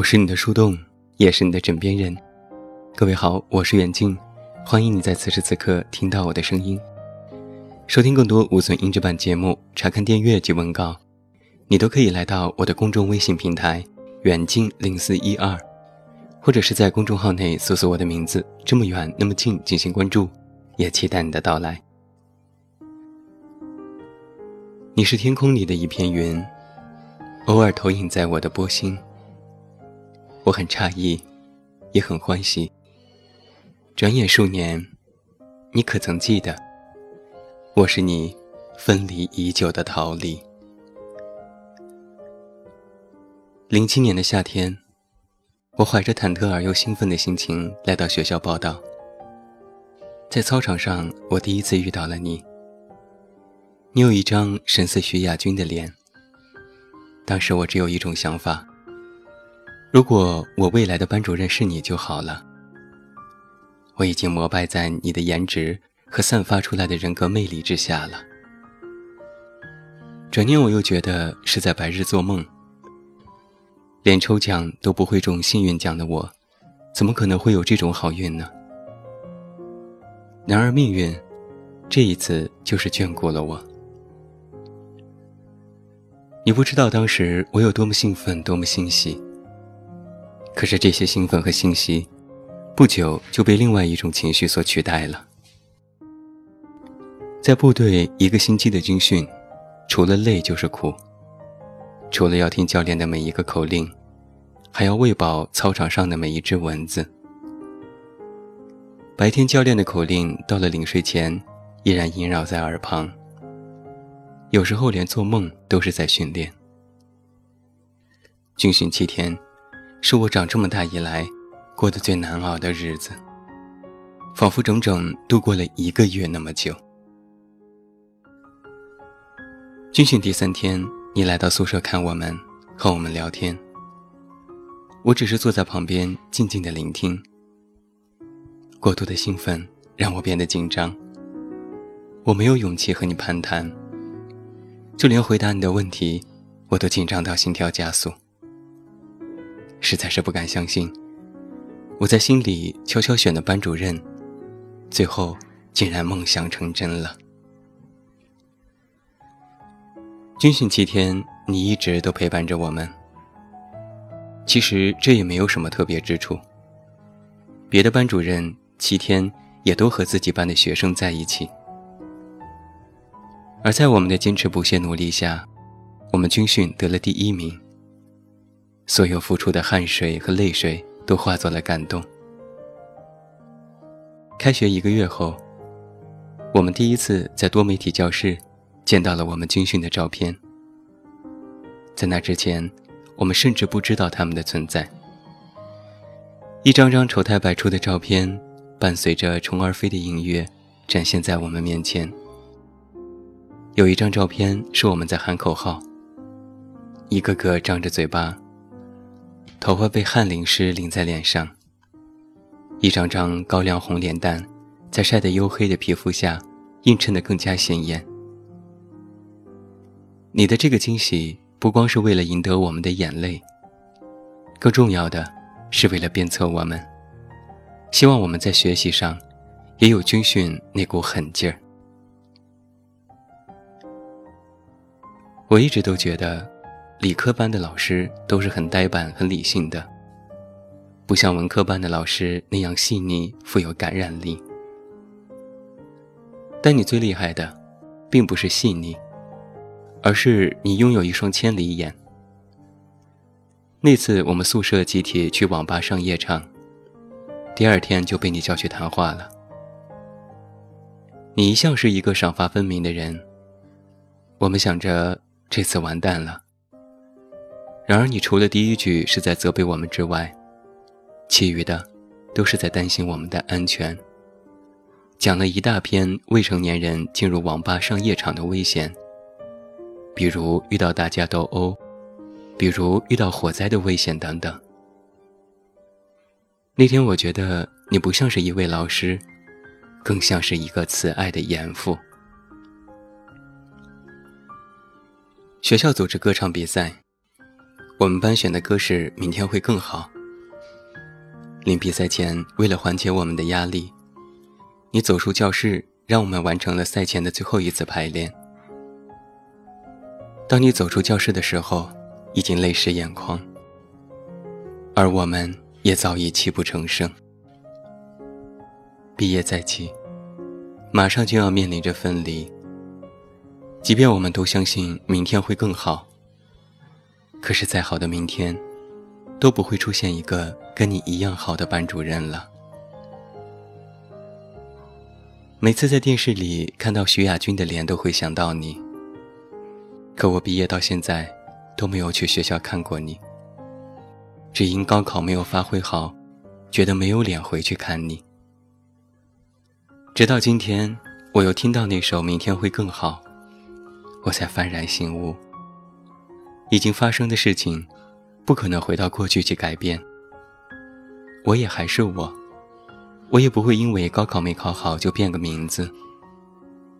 我是你的树洞，也是你的枕边人。各位好，我是远近，欢迎你在此时此刻听到我的声音。收听更多无损音质版节目，查看电阅及文稿，你都可以来到我的公众微信平台“远近零四一二”，或者是在公众号内搜索我的名字“这么远那么近”进行关注，也期待你的到来。你是天空里的一片云，偶尔投影在我的波心。我很诧异，也很欢喜。转眼数年，你可曾记得，我是你分离已久的逃离？零七年的夏天，我怀着忐忑而又兴奋的心情来到学校报道。在操场上，我第一次遇到了你。你有一张神似徐亚军的脸。当时我只有一种想法。如果我未来的班主任是你就好了。我已经膜拜在你的颜值和散发出来的人格魅力之下了。转念我又觉得是在白日做梦。连抽奖都不会中幸运奖的我，怎么可能会有这种好运呢？然而命运，这一次就是眷顾了我。你不知道当时我有多么兴奋，多么欣喜。可是这些兴奋和信息，不久就被另外一种情绪所取代了。在部队一个星期的军训，除了累就是苦。除了要听教练的每一个口令，还要喂饱操场上的每一只蚊子。白天教练的口令到了临睡前，依然萦绕在耳旁。有时候连做梦都是在训练。军训七天。是我长这么大以来过得最难熬的日子，仿佛整整度过了一个月那么久。军训第三天，你来到宿舍看我们，和我们聊天。我只是坐在旁边静静的聆听。过度的兴奋让我变得紧张，我没有勇气和你攀谈，就连回答你的问题，我都紧张到心跳加速。实在是不敢相信，我在心里悄悄选的班主任，最后竟然梦想成真了。军训七天，你一直都陪伴着我们。其实这也没有什么特别之处。别的班主任七天也都和自己班的学生在一起，而在我们的坚持不懈努力下，我们军训得了第一名。所有付出的汗水和泪水都化作了感动。开学一个月后，我们第一次在多媒体教室见到了我们军训的照片。在那之前，我们甚至不知道他们的存在。一张张丑态百出的照片，伴随着《虫儿飞》的音乐，展现在我们面前。有一张照片是我们在喊口号，一个个张着嘴巴。头发被汗淋湿，淋在脸上。一张张高粱红脸蛋，在晒得黝黑的皮肤下，映衬得更加鲜艳。你的这个惊喜，不光是为了赢得我们的眼泪，更重要的是为了鞭策我们，希望我们在学习上，也有军训那股狠劲儿。我一直都觉得。理科班的老师都是很呆板、很理性的，不像文科班的老师那样细腻、富有感染力。但你最厉害的，并不是细腻，而是你拥有一双千里眼。那次我们宿舍集体去网吧上夜场，第二天就被你叫去谈话了。你一向是一个赏罚分明的人，我们想着这次完蛋了。然而，你除了第一句是在责备我们之外，其余的都是在担心我们的安全。讲了一大篇未成年人进入网吧上夜场的危险，比如遇到打架斗殴，比如遇到火灾的危险等等。那天，我觉得你不像是一位老师，更像是一个慈爱的严父。学校组织歌唱比赛。我们班选的歌是《明天会更好》。临比赛前，为了缓解我们的压力，你走出教室，让我们完成了赛前的最后一次排练。当你走出教室的时候，已经泪湿眼眶，而我们也早已泣不成声。毕业在即，马上就要面临着分离。即便我们都相信明天会更好，可是再好的明天，都不会出现一个跟你一样好的班主任了。每次在电视里看到徐亚军的脸，都会想到你。可我毕业到现在，都没有去学校看过你。只因高考没有发挥好，觉得没有脸回去看你。直到今天，我又听到那首《明天会更好》，我才幡然醒悟：已经发生的事情，不可能回到过去去改变。我也还是我，我也不会因为高考没考好就变个名字。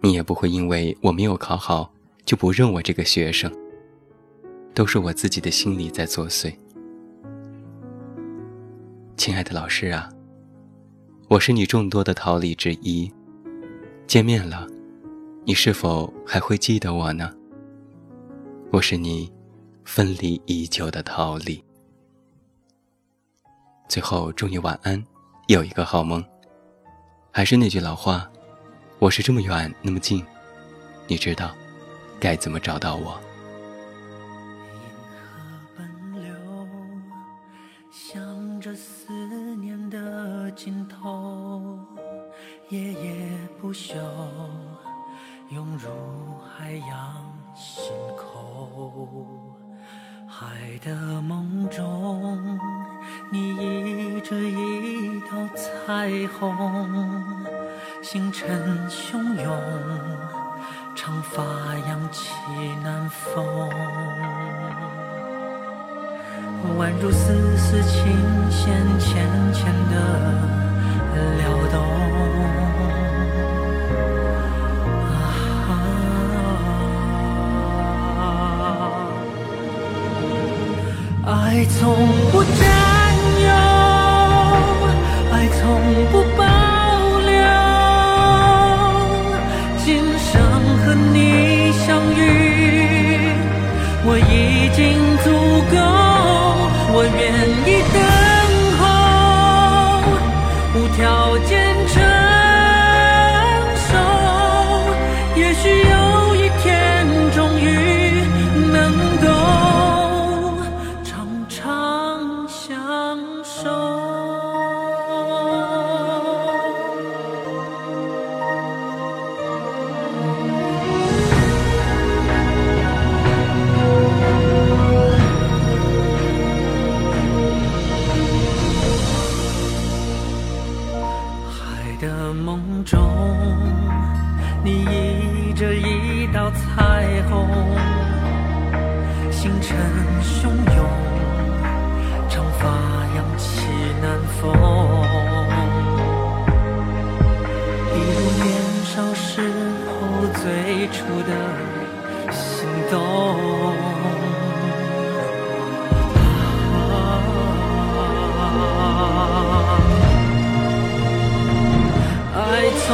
你也不会因为我没有考好。就不认我这个学生，都是我自己的心理在作祟。亲爱的老师啊，我是你众多的桃李之一，见面了，你是否还会记得我呢？我是你分离已久的桃李。最后祝你晚安，有一个好梦。还是那句老话，我是这么远那么近，你知道。该怎么找到我？银河奔流，向着思念的尽头，夜夜不休，涌入海洋心口。海的梦中，你倚着一道彩虹，星辰汹涌。长发扬起南风，宛如丝丝琴弦浅浅的撩动。爱从不最初的心动。爱从